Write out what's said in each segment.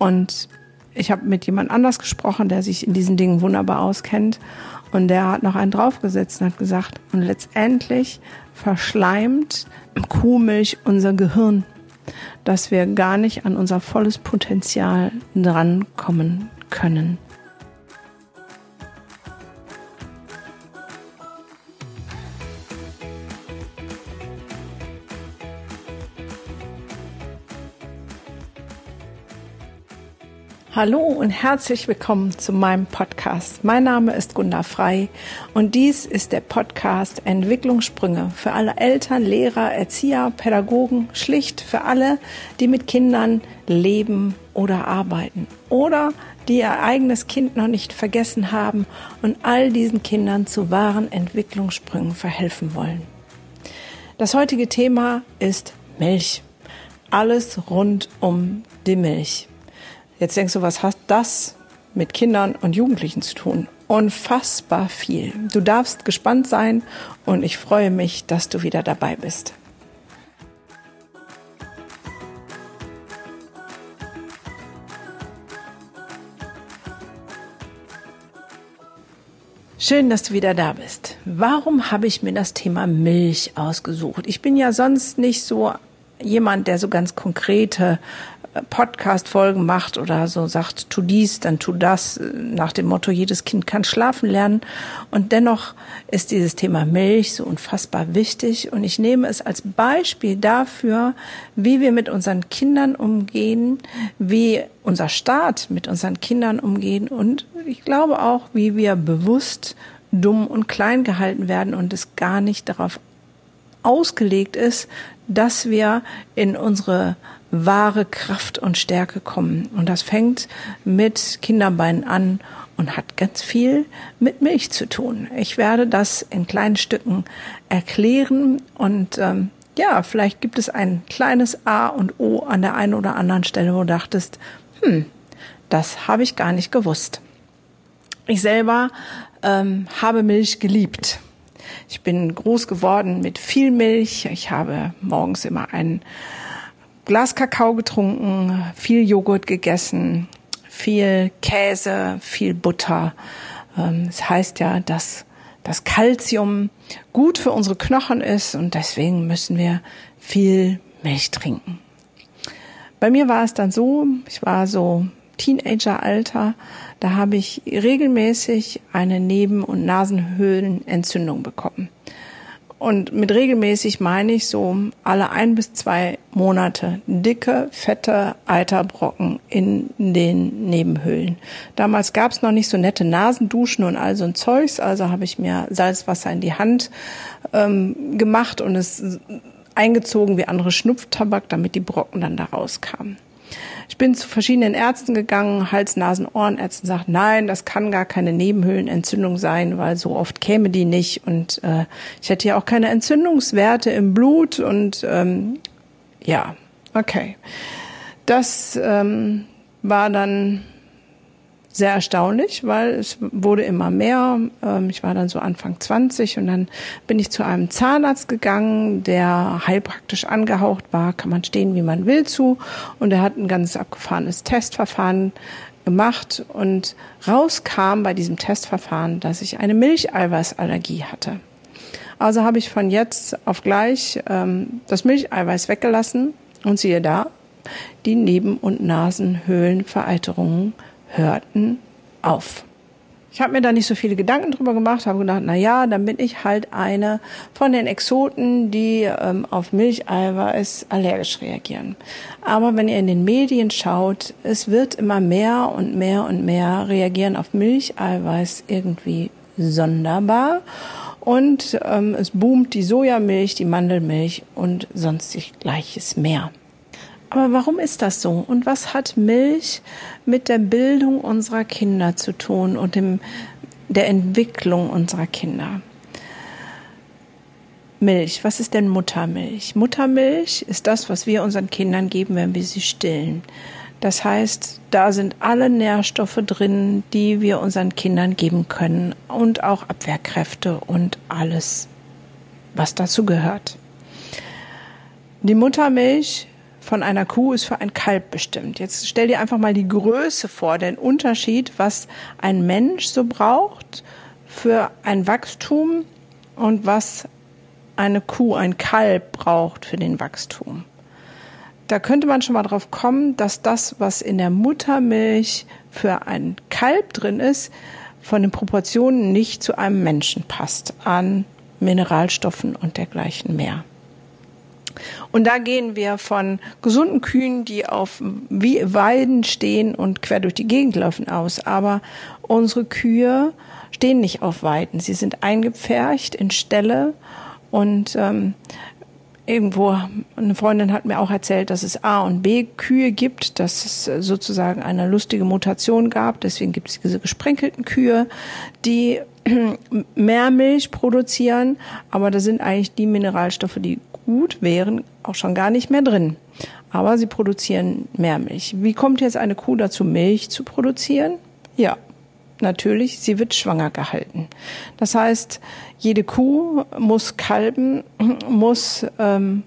Und ich habe mit jemand anders gesprochen, der sich in diesen Dingen wunderbar auskennt. Und der hat noch einen draufgesetzt und hat gesagt, und letztendlich verschleimt Kuhmilch unser Gehirn, dass wir gar nicht an unser volles Potenzial drankommen können. Hallo und herzlich willkommen zu meinem Podcast. Mein Name ist Gunda Frei und dies ist der Podcast Entwicklungssprünge für alle Eltern, Lehrer, Erzieher, Pädagogen, schlicht für alle, die mit Kindern leben oder arbeiten oder die ihr eigenes Kind noch nicht vergessen haben und all diesen Kindern zu wahren Entwicklungssprüngen verhelfen wollen. Das heutige Thema ist Milch. Alles rund um die Milch. Jetzt denkst du, was hat das mit Kindern und Jugendlichen zu tun? Unfassbar viel. Du darfst gespannt sein und ich freue mich, dass du wieder dabei bist. Schön, dass du wieder da bist. Warum habe ich mir das Thema Milch ausgesucht? Ich bin ja sonst nicht so jemand, der so ganz konkrete Podcast-Folgen macht oder so sagt, tu dies, dann tu das, nach dem Motto, jedes Kind kann schlafen lernen. Und dennoch ist dieses Thema Milch so unfassbar wichtig. Und ich nehme es als Beispiel dafür, wie wir mit unseren Kindern umgehen, wie unser Staat mit unseren Kindern umgehen und ich glaube auch, wie wir bewusst dumm und klein gehalten werden und es gar nicht darauf ausgelegt ist, dass wir in unsere wahre Kraft und Stärke kommen. Und das fängt mit Kinderbeinen an und hat ganz viel mit Milch zu tun. Ich werde das in kleinen Stücken erklären und ähm, ja, vielleicht gibt es ein kleines A und O an der einen oder anderen Stelle, wo du dachtest, hm, das habe ich gar nicht gewusst. Ich selber ähm, habe Milch geliebt. Ich bin groß geworden mit viel Milch. Ich habe morgens immer ein Glas Kakao getrunken, viel Joghurt gegessen, viel Käse, viel Butter. Ähm, es das heißt ja, dass das Kalzium gut für unsere Knochen ist und deswegen müssen wir viel Milch trinken. Bei mir war es dann so, ich war so Teenageralter, da habe ich regelmäßig eine Neben- und Nasenhöhlenentzündung bekommen. Und mit regelmäßig meine ich so alle ein bis zwei Monate dicke, fette Eiterbrocken in den Nebenhöhlen. Damals gab es noch nicht so nette Nasenduschen und all so ein Zeugs, also habe ich mir Salzwasser in die Hand ähm, gemacht und es eingezogen wie andere Schnupftabak, damit die Brocken dann da rauskamen. Ich bin zu verschiedenen Ärzten gegangen, Hals-, Nasen-, Ohrenärzten sagt, nein, das kann gar keine Nebenhöhlenentzündung sein, weil so oft käme die nicht und äh, ich hätte ja auch keine Entzündungswerte im Blut und ähm, ja, okay. Das ähm, war dann sehr erstaunlich, weil es wurde immer mehr. Ähm, ich war dann so Anfang 20 und dann bin ich zu einem Zahnarzt gegangen, der heilpraktisch angehaucht war, kann man stehen, wie man will zu. Und er hat ein ganz abgefahrenes Testverfahren gemacht und rauskam bei diesem Testverfahren, dass ich eine Milcheiweißallergie hatte. Also habe ich von jetzt auf gleich ähm, das Milcheiweiß weggelassen und siehe da, die Neben- und Nasenhöhlenvereiterungen hörten auf. Ich habe mir da nicht so viele Gedanken drüber gemacht, habe gedacht, na ja, dann bin ich halt eine von den Exoten, die ähm, auf Milcheiweiß allergisch reagieren. Aber wenn ihr in den Medien schaut, es wird immer mehr und mehr und mehr reagieren auf Milcheiweiß irgendwie sonderbar. Und ähm, es boomt die Sojamilch, die Mandelmilch und sonstig gleiches mehr. Aber warum ist das so? Und was hat Milch mit der Bildung unserer Kinder zu tun und dem, der Entwicklung unserer Kinder? Milch, was ist denn Muttermilch? Muttermilch ist das, was wir unseren Kindern geben, wenn wir sie stillen. Das heißt, da sind alle Nährstoffe drin, die wir unseren Kindern geben können und auch Abwehrkräfte und alles, was dazu gehört. Die Muttermilch von einer Kuh ist für ein Kalb bestimmt. Jetzt stell dir einfach mal die Größe vor, den Unterschied, was ein Mensch so braucht für ein Wachstum und was eine Kuh, ein Kalb braucht für den Wachstum. Da könnte man schon mal drauf kommen, dass das, was in der Muttermilch für ein Kalb drin ist, von den Proportionen nicht zu einem Menschen passt, an Mineralstoffen und dergleichen mehr. Und da gehen wir von gesunden Kühen, die auf Weiden stehen und quer durch die Gegend laufen, aus. Aber unsere Kühe stehen nicht auf Weiden. Sie sind eingepfercht in Ställe und ähm, irgendwo, eine Freundin hat mir auch erzählt, dass es A und B Kühe gibt, dass es sozusagen eine lustige Mutation gab. Deswegen gibt es diese gesprenkelten Kühe, die mehr Milch produzieren, aber da sind eigentlich die Mineralstoffe, die gut wären, auch schon gar nicht mehr drin. Aber sie produzieren mehr Milch. Wie kommt jetzt eine Kuh dazu, Milch zu produzieren? Ja, natürlich, sie wird schwanger gehalten. Das heißt, jede Kuh muss kalben, muss, ähm,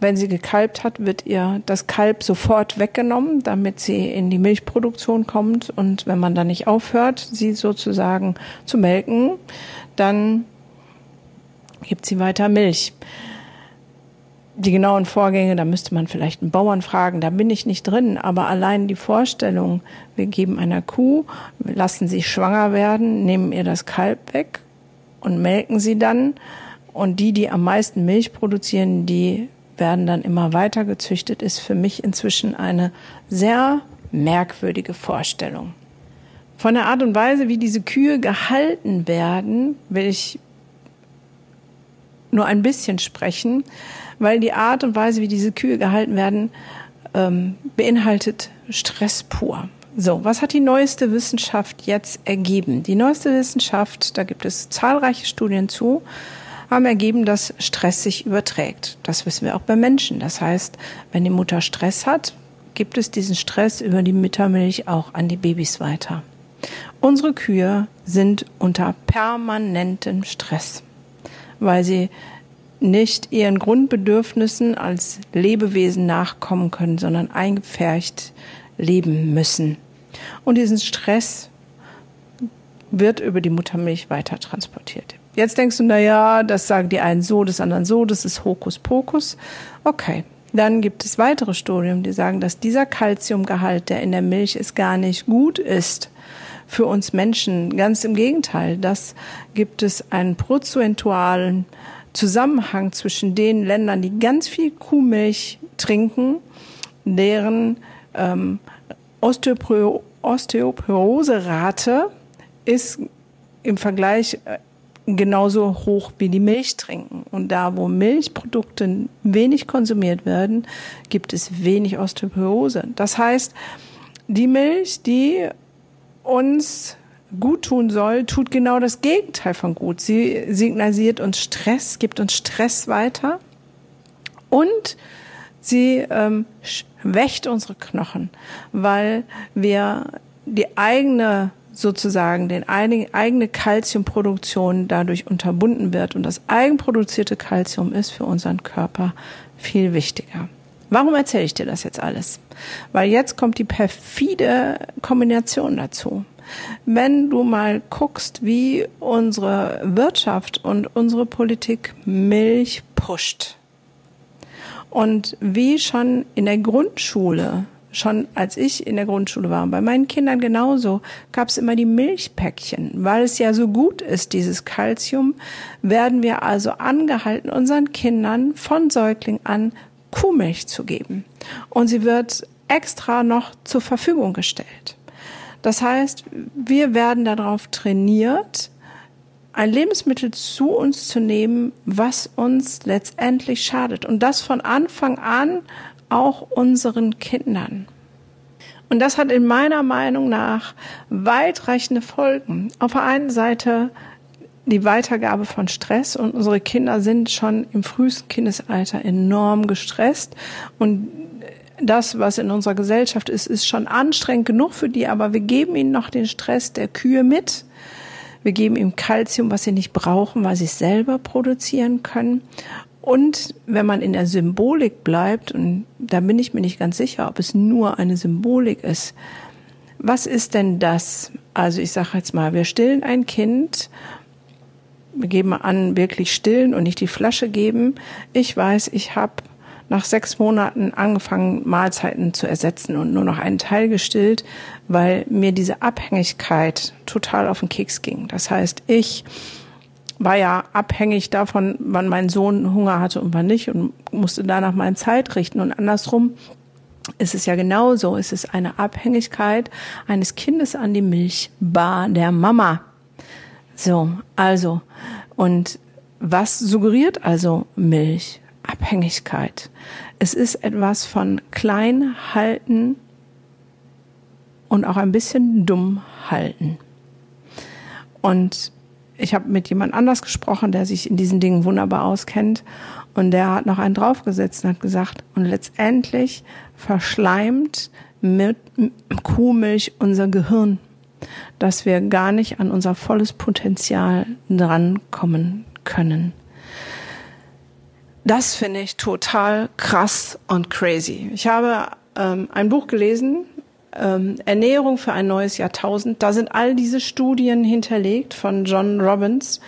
wenn sie gekalbt hat, wird ihr das Kalb sofort weggenommen, damit sie in die Milchproduktion kommt. Und wenn man dann nicht aufhört, sie sozusagen zu melken, dann gibt sie weiter Milch die genauen Vorgänge, da müsste man vielleicht einen Bauern fragen, da bin ich nicht drin, aber allein die Vorstellung, wir geben einer Kuh, lassen sie schwanger werden, nehmen ihr das Kalb weg und melken sie dann. Und die, die am meisten Milch produzieren, die werden dann immer weiter gezüchtet, ist für mich inzwischen eine sehr merkwürdige Vorstellung. Von der Art und Weise, wie diese Kühe gehalten werden, will ich nur ein bisschen sprechen weil die Art und Weise, wie diese Kühe gehalten werden, ähm, beinhaltet Stress pur. So, was hat die neueste Wissenschaft jetzt ergeben? Die neueste Wissenschaft, da gibt es zahlreiche Studien zu, haben ergeben, dass Stress sich überträgt. Das wissen wir auch bei Menschen. Das heißt, wenn die Mutter Stress hat, gibt es diesen Stress über die Muttermilch auch an die Babys weiter. Unsere Kühe sind unter permanentem Stress, weil sie nicht ihren Grundbedürfnissen als Lebewesen nachkommen können, sondern eingepfercht leben müssen. Und diesen Stress wird über die Muttermilch weiter transportiert. Jetzt denkst du, na ja, das sagen die einen so, das anderen so, das ist Hokuspokus. Okay. Dann gibt es weitere Studien, die sagen, dass dieser Kalziumgehalt, der in der Milch ist, gar nicht gut ist für uns Menschen. Ganz im Gegenteil. Das gibt es einen prozentualen Zusammenhang zwischen den Ländern, die ganz viel Kuhmilch trinken, deren ähm, Osteopor Osteoporoserate ist im Vergleich äh, genauso hoch wie die Milch trinken. Und da, wo Milchprodukte wenig konsumiert werden, gibt es wenig Osteoporose. Das heißt, die Milch, die uns gut tun soll, tut genau das Gegenteil von gut. Sie signalisiert uns Stress, gibt uns Stress weiter und sie ähm, schwächt unsere Knochen, weil wir die eigene sozusagen den eigene Kalziumproduktion dadurch unterbunden wird und das eigenproduzierte Kalzium ist für unseren Körper viel wichtiger. Warum erzähle ich dir das jetzt alles? Weil jetzt kommt die perfide Kombination dazu. Wenn du mal guckst, wie unsere Wirtschaft und unsere Politik Milch pusht und wie schon in der Grundschule schon als ich in der Grundschule war bei meinen Kindern genauso, gab es immer die Milchpäckchen. Weil es ja so gut ist, dieses Kalzium, werden wir also angehalten, unseren Kindern von Säugling an Kuhmilch zu geben. Und sie wird extra noch zur Verfügung gestellt. Das heißt, wir werden darauf trainiert, ein Lebensmittel zu uns zu nehmen, was uns letztendlich schadet. Und das von Anfang an auch unseren Kindern. Und das hat in meiner Meinung nach weitreichende Folgen. Auf der einen Seite die Weitergabe von Stress und unsere Kinder sind schon im frühesten Kindesalter enorm gestresst und das, was in unserer Gesellschaft ist, ist schon anstrengend genug für die, aber wir geben ihnen noch den Stress der Kühe mit. Wir geben ihm Kalzium, was sie nicht brauchen, weil sie es selber produzieren können. Und wenn man in der Symbolik bleibt, und da bin ich mir nicht ganz sicher, ob es nur eine Symbolik ist, was ist denn das? Also ich sage jetzt mal, wir stillen ein Kind, wir geben an, wirklich stillen und nicht die Flasche geben. Ich weiß, ich habe nach sechs Monaten angefangen, Mahlzeiten zu ersetzen und nur noch einen Teil gestillt, weil mir diese Abhängigkeit total auf den Keks ging. Das heißt, ich war ja abhängig davon, wann mein Sohn Hunger hatte und wann nicht und musste danach meine Zeit richten. Und andersrum ist es ja genauso. Es ist eine Abhängigkeit eines Kindes an die Milchbar der Mama. So, also, und was suggeriert also Milch? Abhängigkeit. Es ist etwas von klein halten und auch ein bisschen dumm halten. Und ich habe mit jemand anders gesprochen, der sich in diesen Dingen wunderbar auskennt. Und der hat noch einen draufgesetzt und hat gesagt, und letztendlich verschleimt mit Kuhmilch unser Gehirn, dass wir gar nicht an unser volles Potenzial drankommen können. Das finde ich total krass und crazy. Ich habe ähm, ein Buch gelesen, ähm, Ernährung für ein neues Jahrtausend. Da sind all diese Studien hinterlegt von John Robbins,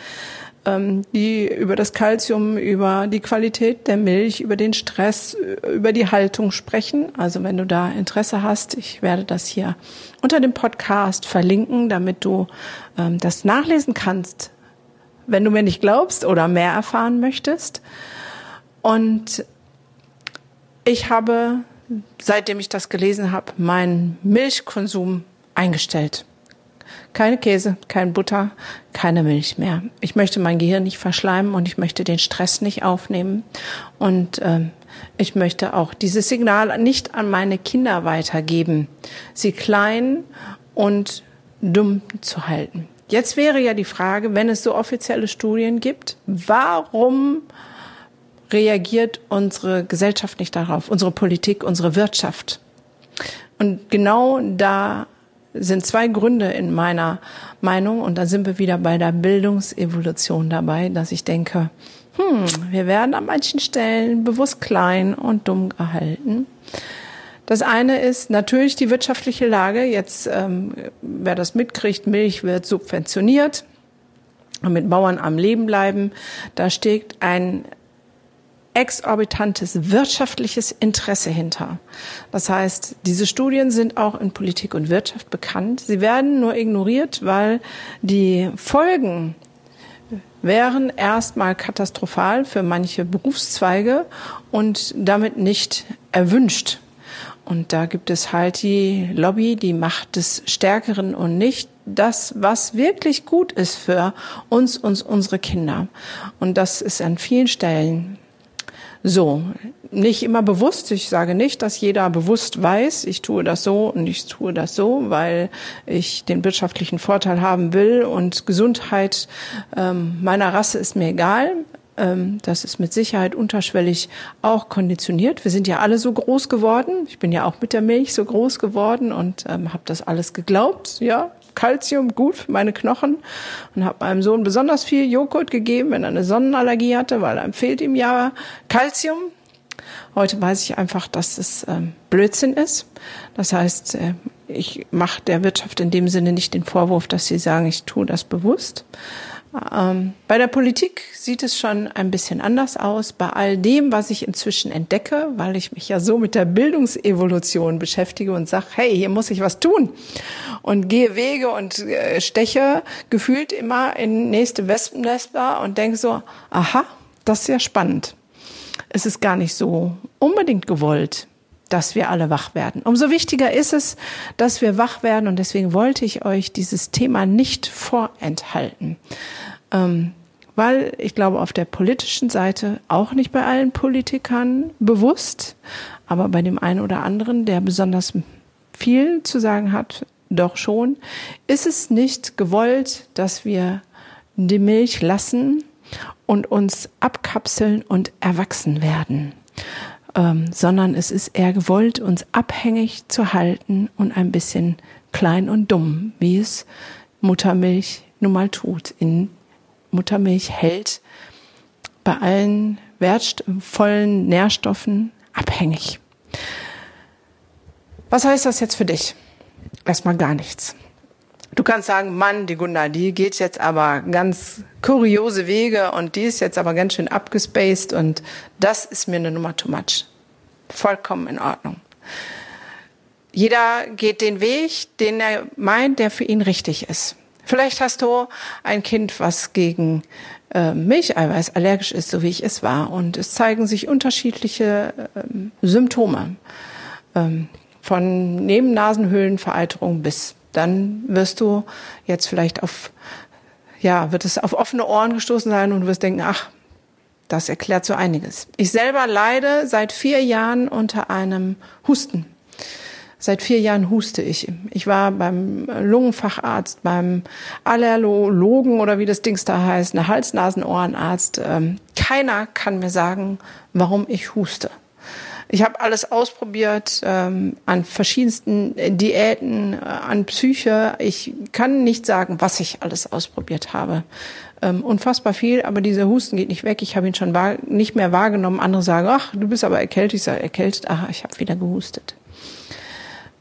ähm, die über das Kalzium, über die Qualität der Milch, über den Stress, über die Haltung sprechen. Also wenn du da Interesse hast, ich werde das hier unter dem Podcast verlinken, damit du ähm, das nachlesen kannst, wenn du mir nicht glaubst oder mehr erfahren möchtest. Und ich habe seitdem ich das gelesen habe, meinen Milchkonsum eingestellt. Keine Käse, kein Butter, keine Milch mehr. Ich möchte mein Gehirn nicht verschleimen und ich möchte den Stress nicht aufnehmen. Und ähm, ich möchte auch dieses Signal nicht an meine Kinder weitergeben, sie klein und dumm zu halten. Jetzt wäre ja die Frage, wenn es so offizielle Studien gibt, warum reagiert unsere Gesellschaft nicht darauf, unsere Politik, unsere Wirtschaft. Und genau da sind zwei Gründe in meiner Meinung, und da sind wir wieder bei der Bildungsevolution dabei, dass ich denke, hm, wir werden an manchen Stellen bewusst klein und dumm gehalten. Das eine ist natürlich die wirtschaftliche Lage. Jetzt, ähm, wer das mitkriegt, Milch wird subventioniert und mit Bauern am Leben bleiben. Da steht ein exorbitantes wirtschaftliches Interesse hinter. Das heißt, diese Studien sind auch in Politik und Wirtschaft bekannt. Sie werden nur ignoriert, weil die Folgen wären erstmal katastrophal für manche Berufszweige und damit nicht erwünscht. Und da gibt es halt die Lobby, die Macht des Stärkeren und nicht das, was wirklich gut ist für uns und unsere Kinder. Und das ist an vielen Stellen so, nicht immer bewusst. Ich sage nicht, dass jeder bewusst weiß, ich tue das so und ich tue das so, weil ich den wirtschaftlichen Vorteil haben will und Gesundheit ähm, meiner Rasse ist mir egal. Ähm, das ist mit Sicherheit unterschwellig auch konditioniert. Wir sind ja alle so groß geworden. Ich bin ja auch mit der Milch so groß geworden und ähm, habe das alles geglaubt. Ja, Kalzium gut für meine Knochen und habe meinem Sohn besonders viel Joghurt gegeben, wenn er eine Sonnenallergie hatte, weil einem fehlt ihm ja Kalzium. Heute weiß ich einfach, dass es ähm, Blödsinn ist. Das heißt, äh, ich mache der Wirtschaft in dem Sinne nicht den Vorwurf, dass sie sagen, ich tue das bewusst. Ähm, bei der Politik sieht es schon ein bisschen anders aus. Bei all dem, was ich inzwischen entdecke, weil ich mich ja so mit der Bildungsevolution beschäftige und sage, hey, hier muss ich was tun. Und gehe Wege und äh, steche gefühlt immer in nächste Wespennester und denke so, aha, das ist ja spannend. Es ist gar nicht so unbedingt gewollt dass wir alle wach werden. Umso wichtiger ist es, dass wir wach werden und deswegen wollte ich euch dieses Thema nicht vorenthalten. Ähm, weil ich glaube, auf der politischen Seite auch nicht bei allen Politikern bewusst, aber bei dem einen oder anderen, der besonders viel zu sagen hat, doch schon, ist es nicht gewollt, dass wir die Milch lassen und uns abkapseln und erwachsen werden ähm, sondern es ist eher gewollt, uns abhängig zu halten und ein bisschen klein und dumm, wie es Muttermilch nun mal tut. In Muttermilch hält bei allen wertvollen Nährstoffen abhängig. Was heißt das jetzt für dich? Erstmal gar nichts. Du kannst sagen, Mann, die Gunda, die geht jetzt aber ganz kuriose Wege und die ist jetzt aber ganz schön abgespaced und das ist mir eine Nummer too much. Vollkommen in Ordnung. Jeder geht den Weg, den er meint, der für ihn richtig ist. Vielleicht hast du ein Kind, was gegen äh, Milcheiweiß allergisch ist, so wie ich es war. Und es zeigen sich unterschiedliche ähm, Symptome. Ähm, von Nebennasenhöhlenvereiterung bis dann wirst du jetzt vielleicht auf, ja, wird es auf offene Ohren gestoßen sein und wirst denken, ach, das erklärt so einiges. Ich selber leide seit vier Jahren unter einem Husten. Seit vier Jahren huste ich. Ich war beim Lungenfacharzt, beim Allergologen oder wie das Dings da heißt, eine Hals-Nasen-Ohrenarzt. Ähm, keiner kann mir sagen, warum ich huste. Ich habe alles ausprobiert ähm, an verschiedensten Diäten, äh, an Psyche. Ich kann nicht sagen, was ich alles ausprobiert habe. Ähm, unfassbar viel, aber dieser Husten geht nicht weg. Ich habe ihn schon nicht mehr wahrgenommen. Andere sagen, ach, du bist aber erkältet. Ich sage, erkältet, ach, ich habe wieder gehustet.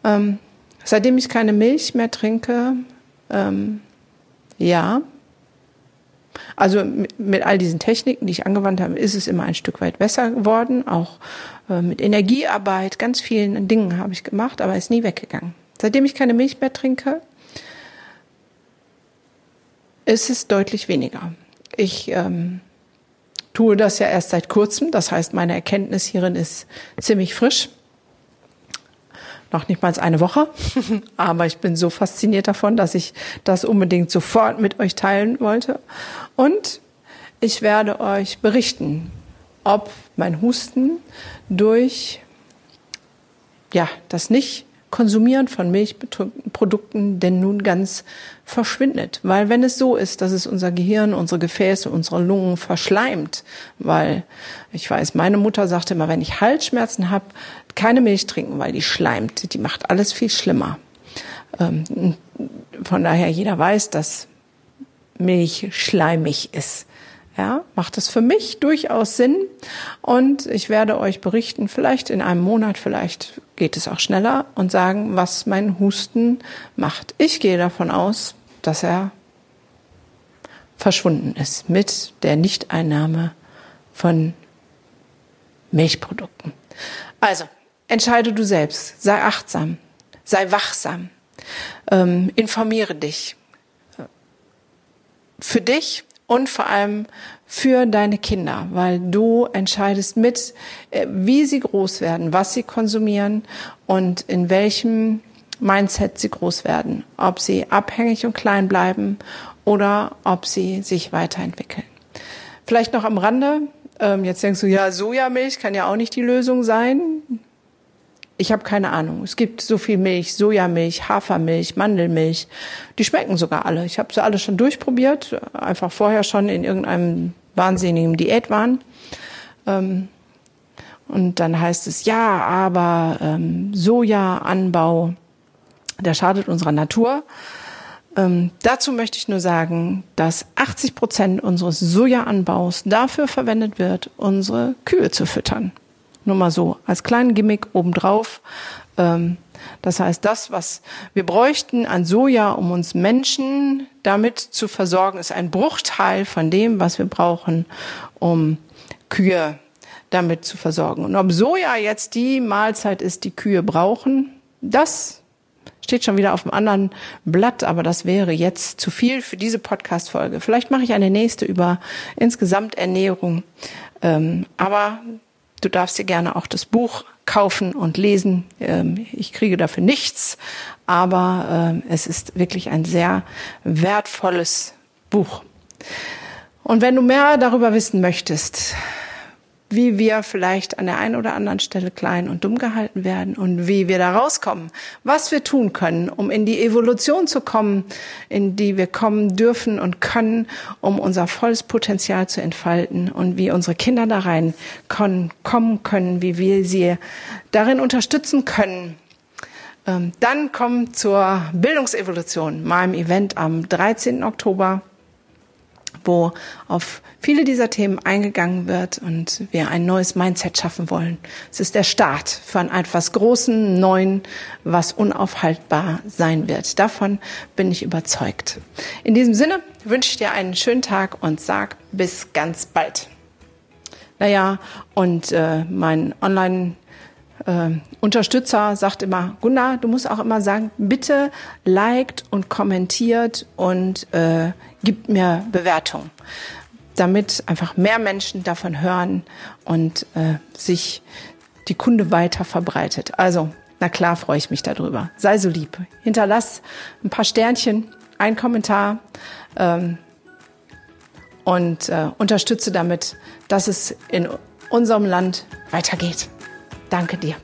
Ähm, seitdem ich keine Milch mehr trinke, ähm, ja. Also mit, all diesen Techniken, die ich angewandt habe, ist es immer ein Stück weit besser geworden. Auch äh, mit Energiearbeit, ganz vielen Dingen habe ich gemacht, aber ist nie weggegangen. Seitdem ich keine Milch mehr trinke, ist es deutlich weniger. Ich ähm, tue das ja erst seit kurzem, das heißt, meine Erkenntnis hierin ist ziemlich frisch noch nicht mal eine Woche, aber ich bin so fasziniert davon, dass ich das unbedingt sofort mit euch teilen wollte. Und ich werde euch berichten, ob mein Husten durch ja, das nicht Konsumieren von Milchprodukten denn nun ganz verschwindet. Weil wenn es so ist, dass es unser Gehirn, unsere Gefäße, unsere Lungen verschleimt, weil ich weiß, meine Mutter sagte immer, wenn ich Halsschmerzen habe, keine Milch trinken, weil die schleimt. Die macht alles viel schlimmer. Ähm, von daher jeder weiß, dass Milch schleimig ist. Ja, macht es für mich durchaus Sinn und ich werde euch berichten, vielleicht in einem Monat, vielleicht geht es auch schneller und sagen, was mein Husten macht. Ich gehe davon aus, dass er verschwunden ist mit der Nichteinnahme von Milchprodukten. Also, entscheide du selbst, sei achtsam, sei wachsam, ähm, informiere dich. Für dich und vor allem für deine Kinder, weil du entscheidest mit, äh, wie sie groß werden, was sie konsumieren und in welchem Mindset sie groß werden, ob sie abhängig und klein bleiben oder ob sie sich weiterentwickeln. Vielleicht noch am Rande, ähm, jetzt denkst du, ja, Sojamilch kann ja auch nicht die Lösung sein. Ich habe keine Ahnung. Es gibt so viel Milch, Sojamilch, Hafermilch, Mandelmilch. Die schmecken sogar alle. Ich habe sie alle schon durchprobiert, einfach vorher schon in irgendeinem wahnsinnigen Diätwahn. Ähm, und dann heißt es, ja, aber ähm, Sojaanbau, der schadet unserer Natur. Ähm, dazu möchte ich nur sagen, dass 80 Prozent unseres Sojaanbaus dafür verwendet wird, unsere Kühe zu füttern. Nur mal so, als kleinen Gimmick obendrauf. Ähm, das heißt, das, was wir bräuchten an Soja, um uns Menschen damit zu versorgen, ist ein Bruchteil von dem, was wir brauchen, um Kühe damit zu versorgen. Und ob Soja jetzt die Mahlzeit ist, die Kühe brauchen, das steht schon wieder auf einem anderen Blatt, aber das wäre jetzt zu viel für diese Podcast-Folge. Vielleicht mache ich eine nächste über insgesamt Ernährung. Ähm, aber Du darfst dir gerne auch das Buch kaufen und lesen. Ähm, ich kriege dafür nichts, aber ähm, es ist wirklich ein sehr wertvolles Buch. Und wenn du mehr darüber wissen möchtest, wie wir vielleicht an der einen oder anderen Stelle klein und dumm gehalten werden und wie wir da rauskommen, was wir tun können, um in die Evolution zu kommen, in die wir kommen dürfen und können, um unser volles Potenzial zu entfalten und wie unsere Kinder da rein kommen können, wie wir sie darin unterstützen können. Ähm, dann kommen zur Bildungsevolution, meinem Event am 13. Oktober wo auf viele dieser Themen eingegangen wird und wir ein neues Mindset schaffen wollen. Es ist der Start von etwas Großen, Neuen, was unaufhaltbar sein wird. Davon bin ich überzeugt. In diesem Sinne wünsche ich dir einen schönen Tag und sag bis ganz bald. Naja, und äh, mein Online- äh, Unterstützer sagt immer, Gunnar, du musst auch immer sagen, bitte liked und kommentiert und äh, gibt mir Bewertung, damit einfach mehr Menschen davon hören und äh, sich die Kunde weiter verbreitet. Also, na klar freue ich mich darüber. Sei so lieb. Hinterlass ein paar Sternchen, ein Kommentar ähm, und äh, unterstütze damit, dass es in unserem Land weitergeht. Danke dir.